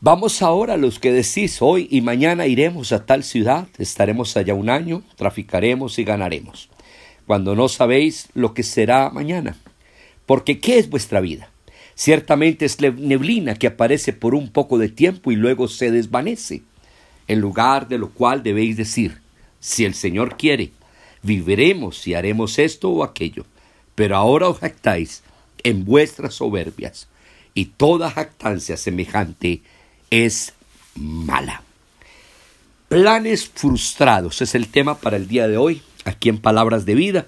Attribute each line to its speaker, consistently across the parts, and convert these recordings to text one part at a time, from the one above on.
Speaker 1: Vamos ahora los que decís hoy y mañana iremos a tal ciudad, estaremos allá un año, traficaremos y ganaremos, cuando no sabéis lo que será mañana. Porque ¿qué es vuestra vida? Ciertamente es neblina que aparece por un poco de tiempo y luego se desvanece, en lugar de lo cual debéis decir, si el Señor quiere, viviremos y haremos esto o aquello. Pero ahora os jactáis en vuestras soberbias, y toda jactancia semejante es mala. Planes frustrados es el tema para el día de hoy, aquí en Palabras de Vida.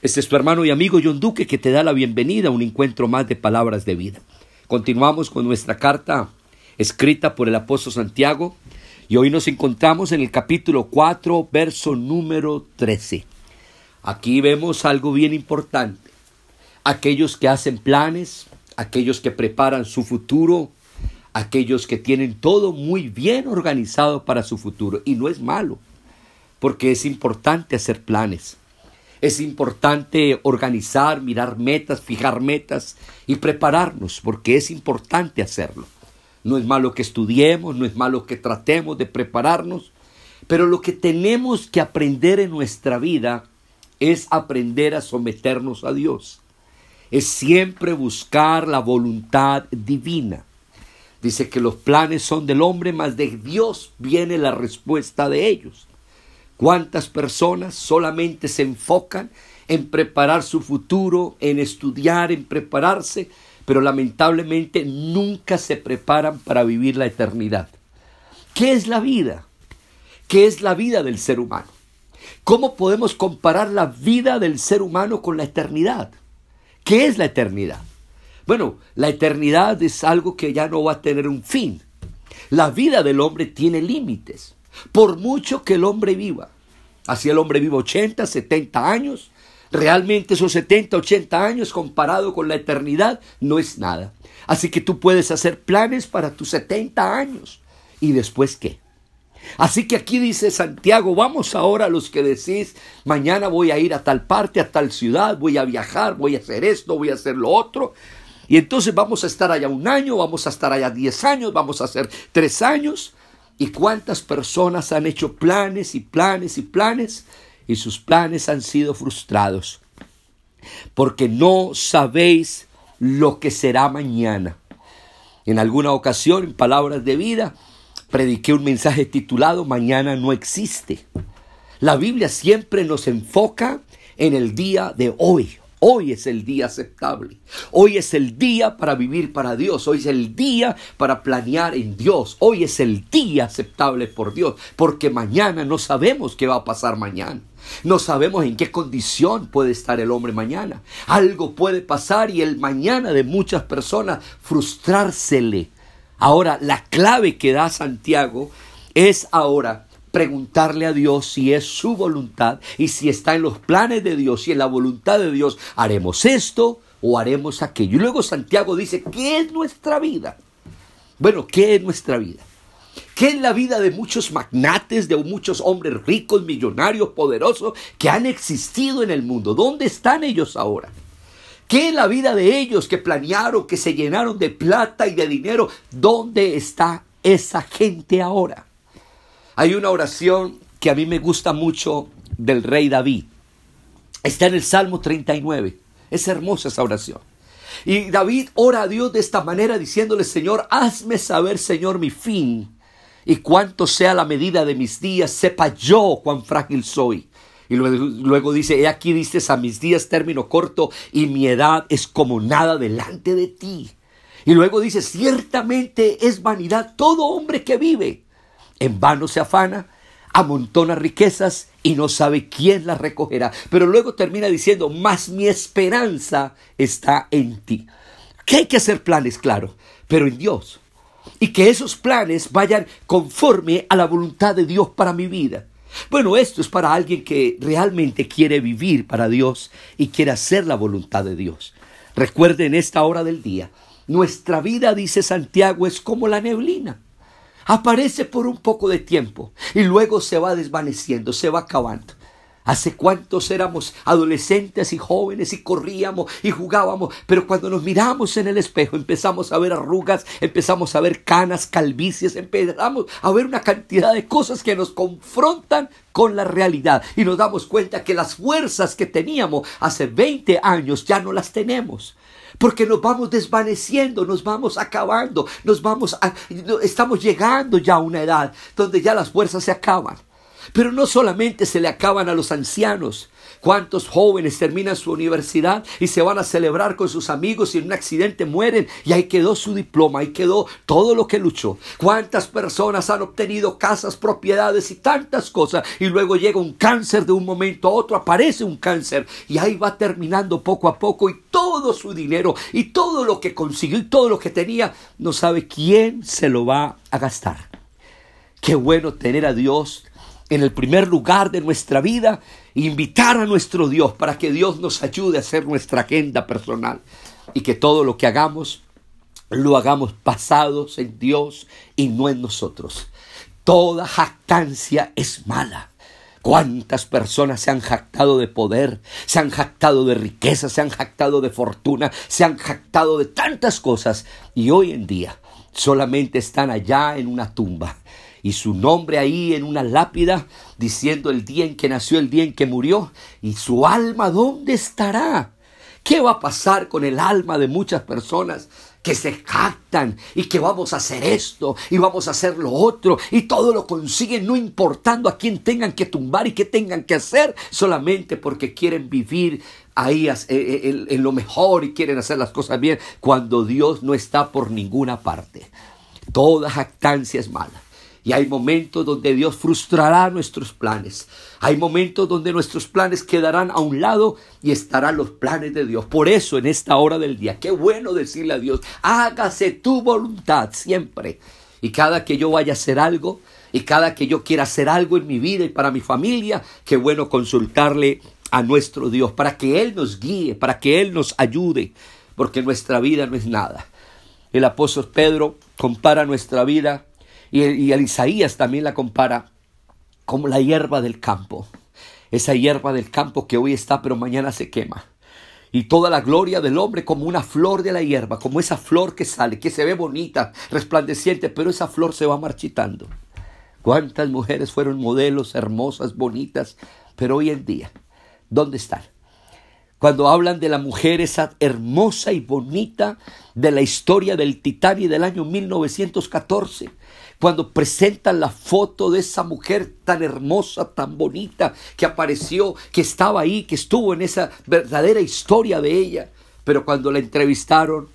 Speaker 1: Este es tu hermano y amigo John Duque que te da la bienvenida a un encuentro más de Palabras de Vida. Continuamos con nuestra carta escrita por el apóstol Santiago y hoy nos encontramos en el capítulo 4, verso número 13. Aquí vemos algo bien importante. Aquellos que hacen planes, aquellos que preparan su futuro, aquellos que tienen todo muy bien organizado para su futuro. Y no es malo, porque es importante hacer planes. Es importante organizar, mirar metas, fijar metas y prepararnos, porque es importante hacerlo. No es malo que estudiemos, no es malo que tratemos de prepararnos, pero lo que tenemos que aprender en nuestra vida es aprender a someternos a Dios. Es siempre buscar la voluntad divina. Dice que los planes son del hombre, mas de Dios viene la respuesta de ellos. ¿Cuántas personas solamente se enfocan en preparar su futuro, en estudiar, en prepararse, pero lamentablemente nunca se preparan para vivir la eternidad? ¿Qué es la vida? ¿Qué es la vida del ser humano? ¿Cómo podemos comparar la vida del ser humano con la eternidad? ¿Qué es la eternidad? Bueno, la eternidad es algo que ya no va a tener un fin. La vida del hombre tiene límites. Por mucho que el hombre viva, así el hombre vive 80, 70 años, realmente esos 70, 80 años comparado con la eternidad no es nada. Así que tú puedes hacer planes para tus 70 años. ¿Y después qué? Así que aquí dice Santiago, vamos ahora a los que decís, mañana voy a ir a tal parte, a tal ciudad, voy a viajar, voy a hacer esto, voy a hacer lo otro. Y entonces vamos a estar allá un año, vamos a estar allá diez años, vamos a hacer tres años. ¿Y cuántas personas han hecho planes y planes y planes? Y sus planes han sido frustrados. Porque no sabéis lo que será mañana. En alguna ocasión, en palabras de vida, prediqué un mensaje titulado Mañana no existe. La Biblia siempre nos enfoca en el día de hoy. Hoy es el día aceptable. Hoy es el día para vivir para Dios. Hoy es el día para planear en Dios. Hoy es el día aceptable por Dios. Porque mañana no sabemos qué va a pasar mañana. No sabemos en qué condición puede estar el hombre mañana. Algo puede pasar y el mañana de muchas personas frustrársele Ahora, la clave que da Santiago es ahora preguntarle a Dios si es su voluntad y si está en los planes de Dios y en la voluntad de Dios, haremos esto o haremos aquello. Y luego Santiago dice, ¿qué es nuestra vida? Bueno, ¿qué es nuestra vida? ¿Qué es la vida de muchos magnates, de muchos hombres ricos, millonarios, poderosos que han existido en el mundo? ¿Dónde están ellos ahora? ¿Qué es la vida de ellos que planearon, que se llenaron de plata y de dinero? ¿Dónde está esa gente ahora? Hay una oración que a mí me gusta mucho del rey David. Está en el Salmo 39. Es hermosa esa oración. Y David ora a Dios de esta manera diciéndole, Señor, hazme saber, Señor, mi fin y cuánto sea la medida de mis días, sepa yo cuán frágil soy. Y luego, dice, he aquí dices a mis días término corto y mi edad es como nada delante de ti. Y luego dice, ciertamente es vanidad todo hombre que vive. En vano se afana, amontona riquezas y no sabe quién las recogerá. Pero luego termina diciendo, más mi esperanza está en ti. Que hay que hacer planes, claro, pero en Dios. Y que esos planes vayan conforme a la voluntad de Dios para mi vida. Bueno, esto es para alguien que realmente quiere vivir para Dios y quiere hacer la voluntad de Dios. Recuerden esta hora del día, nuestra vida, dice Santiago, es como la neblina. Aparece por un poco de tiempo y luego se va desvaneciendo, se va acabando. Hace cuántos éramos adolescentes y jóvenes y corríamos y jugábamos, pero cuando nos miramos en el espejo empezamos a ver arrugas, empezamos a ver canas, calvicies, empezamos a ver una cantidad de cosas que nos confrontan con la realidad. Y nos damos cuenta que las fuerzas que teníamos hace 20 años ya no las tenemos porque nos vamos desvaneciendo, nos vamos acabando, nos vamos a, estamos llegando ya a una edad donde ya las fuerzas se acaban. Pero no solamente se le acaban a los ancianos. ¿Cuántos jóvenes terminan su universidad y se van a celebrar con sus amigos y en un accidente mueren y ahí quedó su diploma, ahí quedó todo lo que luchó? ¿Cuántas personas han obtenido casas, propiedades y tantas cosas y luego llega un cáncer de un momento a otro, aparece un cáncer y ahí va terminando poco a poco y todo su dinero y todo lo que consiguió y todo lo que tenía, no sabe quién se lo va a gastar. Qué bueno tener a Dios en el primer lugar de nuestra vida, invitar a nuestro Dios para que Dios nos ayude a hacer nuestra agenda personal y que todo lo que hagamos lo hagamos basados en Dios y no en nosotros. Toda jactancia es mala. ¿Cuántas personas se han jactado de poder, se han jactado de riqueza, se han jactado de fortuna, se han jactado de tantas cosas y hoy en día solamente están allá en una tumba y su nombre ahí en una lápida diciendo el día en que nació, el día en que murió y su alma dónde estará. ¿Qué va a pasar con el alma de muchas personas que se jactan y que vamos a hacer esto y vamos a hacer lo otro y todo lo consiguen no importando a quién tengan que tumbar y qué tengan que hacer solamente porque quieren vivir ahí eh, eh, en lo mejor y quieren hacer las cosas bien cuando Dios no está por ninguna parte. Toda jactancia es mala. Y hay momentos donde Dios frustrará nuestros planes. Hay momentos donde nuestros planes quedarán a un lado y estarán los planes de Dios. Por eso en esta hora del día, qué bueno decirle a Dios, hágase tu voluntad siempre. Y cada que yo vaya a hacer algo, y cada que yo quiera hacer algo en mi vida y para mi familia, qué bueno consultarle a nuestro Dios para que Él nos guíe, para que Él nos ayude, porque nuestra vida no es nada. El apóstol Pedro compara nuestra vida y, el Isaías también la compara como la hierba del campo. Esa hierba del campo que hoy está pero mañana se quema. Y toda la gloria del hombre como una flor de la hierba, como esa flor que sale, que se ve bonita, resplandeciente, pero esa flor se va marchitando. ¿Cuántas mujeres fueron modelos hermosas, bonitas, pero hoy en día, ¿dónde están? Cuando hablan de la mujer esa hermosa y bonita de la historia del Titanic del año 1914, cuando presentan la foto de esa mujer tan hermosa, tan bonita, que apareció, que estaba ahí, que estuvo en esa verdadera historia de ella. Pero cuando la entrevistaron,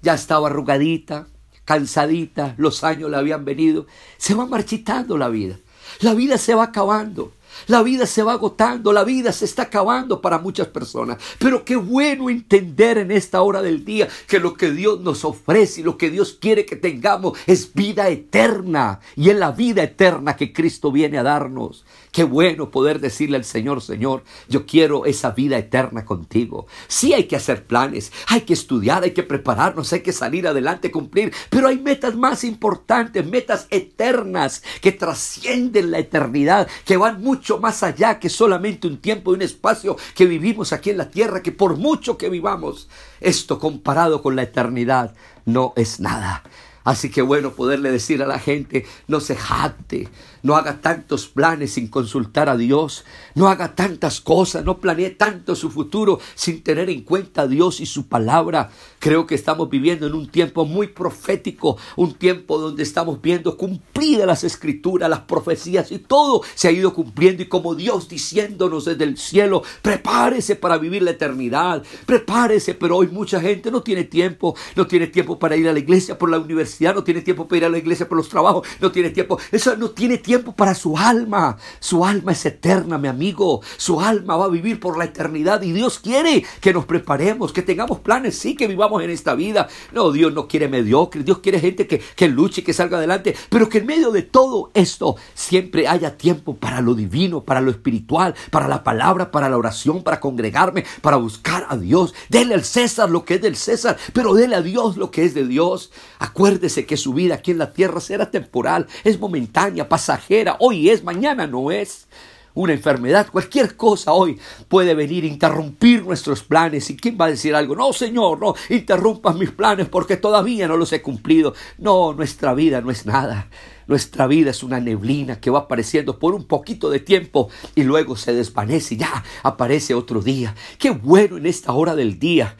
Speaker 1: ya estaba arrugadita, cansadita, los años le habían venido. Se va marchitando la vida. La vida se va acabando. La vida se va agotando, la vida se está acabando para muchas personas. Pero qué bueno entender en esta hora del día que lo que Dios nos ofrece y lo que Dios quiere que tengamos es vida eterna. Y es la vida eterna que Cristo viene a darnos. Qué bueno poder decirle al Señor, Señor, yo quiero esa vida eterna contigo. Sí hay que hacer planes, hay que estudiar, hay que prepararnos, hay que salir adelante, cumplir, pero hay metas más importantes, metas eternas que trascienden la eternidad, que van mucho más allá que solamente un tiempo y un espacio que vivimos aquí en la tierra, que por mucho que vivamos, esto comparado con la eternidad no es nada. Así que bueno poderle decir a la gente, no se jacte, no haga tantos planes sin consultar a Dios, no haga tantas cosas, no planee tanto su futuro sin tener en cuenta a Dios y su palabra. Creo que estamos viviendo en un tiempo muy profético, un tiempo donde estamos viendo cumplidas las escrituras, las profecías y todo se ha ido cumpliendo y como Dios diciéndonos desde el cielo, prepárese para vivir la eternidad, prepárese, pero hoy mucha gente no tiene tiempo, no tiene tiempo para ir a la iglesia por la universidad, no tiene tiempo para ir a la iglesia por los trabajos, no tiene tiempo, eso no tiene tiempo para su alma. Su alma es eterna, mi amigo. Su alma va a vivir por la eternidad y Dios quiere que nos preparemos, que tengamos planes, sí, que vivamos en esta vida. No, Dios no quiere mediocre, Dios quiere gente que, que luche, que salga adelante, pero que en medio de todo esto siempre haya tiempo para lo divino, para lo espiritual, para la palabra, para la oración, para congregarme, para buscar a Dios. Dele al César lo que es del César, pero dele a Dios lo que es de Dios. Acuérdese que su vida aquí en la tierra será temporal, es momentánea, pasajera hoy es, mañana no es. una enfermedad, cualquier cosa hoy puede venir a interrumpir nuestros planes. ¿Y quién va a decir algo? No, Señor, no interrumpas mis planes porque todavía no los he cumplido. No, nuestra vida no es nada. Nuestra vida es una neblina que va apareciendo por un poquito de tiempo y luego se desvanece y ya aparece otro día. Qué bueno en esta hora del día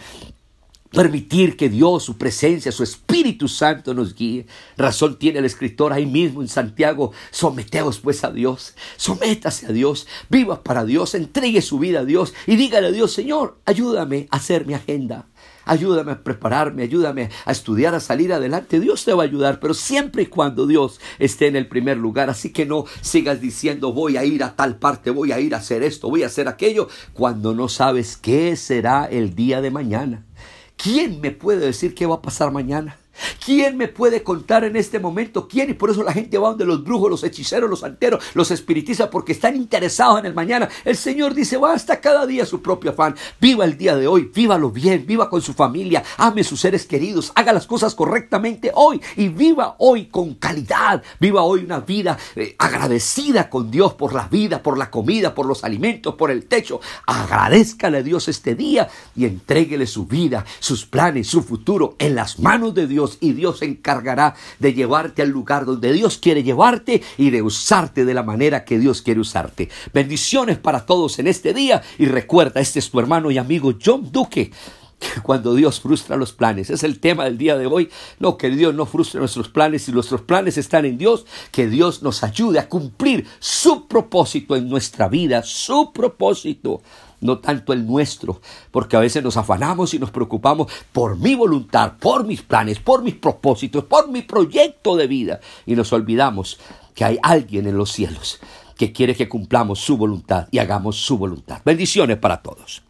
Speaker 1: Permitir que Dios, su presencia, su Espíritu Santo nos guíe. Razón tiene el escritor ahí mismo en Santiago. Someteos pues a Dios. Sométase a Dios. Viva para Dios. Entregue su vida a Dios. Y dígale a Dios, Señor, ayúdame a hacer mi agenda. Ayúdame a prepararme, ayúdame a estudiar, a salir adelante. Dios te va a ayudar, pero siempre y cuando Dios esté en el primer lugar. Así que no sigas diciendo voy a ir a tal parte, voy a ir a hacer esto, voy a hacer aquello, cuando no sabes qué será el día de mañana. ¿Quién me puede decir qué va a pasar mañana? ¿Quién me puede contar en este momento quién? Y por eso la gente va donde los brujos, los hechiceros, los santeros, los espiritistas, porque están interesados en el mañana. El Señor dice, basta cada día su propio afán. Viva el día de hoy, vívalo bien, viva con su familia, ame sus seres queridos, haga las cosas correctamente hoy y viva hoy con calidad. Viva hoy una vida eh, agradecida con Dios por la vida, por la comida, por los alimentos, por el techo. Agradezcale a Dios este día y entréguele su vida, sus planes, su futuro en las manos de Dios y Dios se encargará de llevarte al lugar donde Dios quiere llevarte y de usarte de la manera que Dios quiere usarte. Bendiciones para todos en este día y recuerda, este es tu hermano y amigo John Duque cuando Dios frustra los planes. Es el tema del día de hoy. No, que Dios no frustre nuestros planes. Si nuestros planes están en Dios, que Dios nos ayude a cumplir su propósito en nuestra vida, su propósito no tanto el nuestro, porque a veces nos afanamos y nos preocupamos por mi voluntad, por mis planes, por mis propósitos, por mi proyecto de vida, y nos olvidamos que hay alguien en los cielos que quiere que cumplamos su voluntad y hagamos su voluntad. Bendiciones para todos.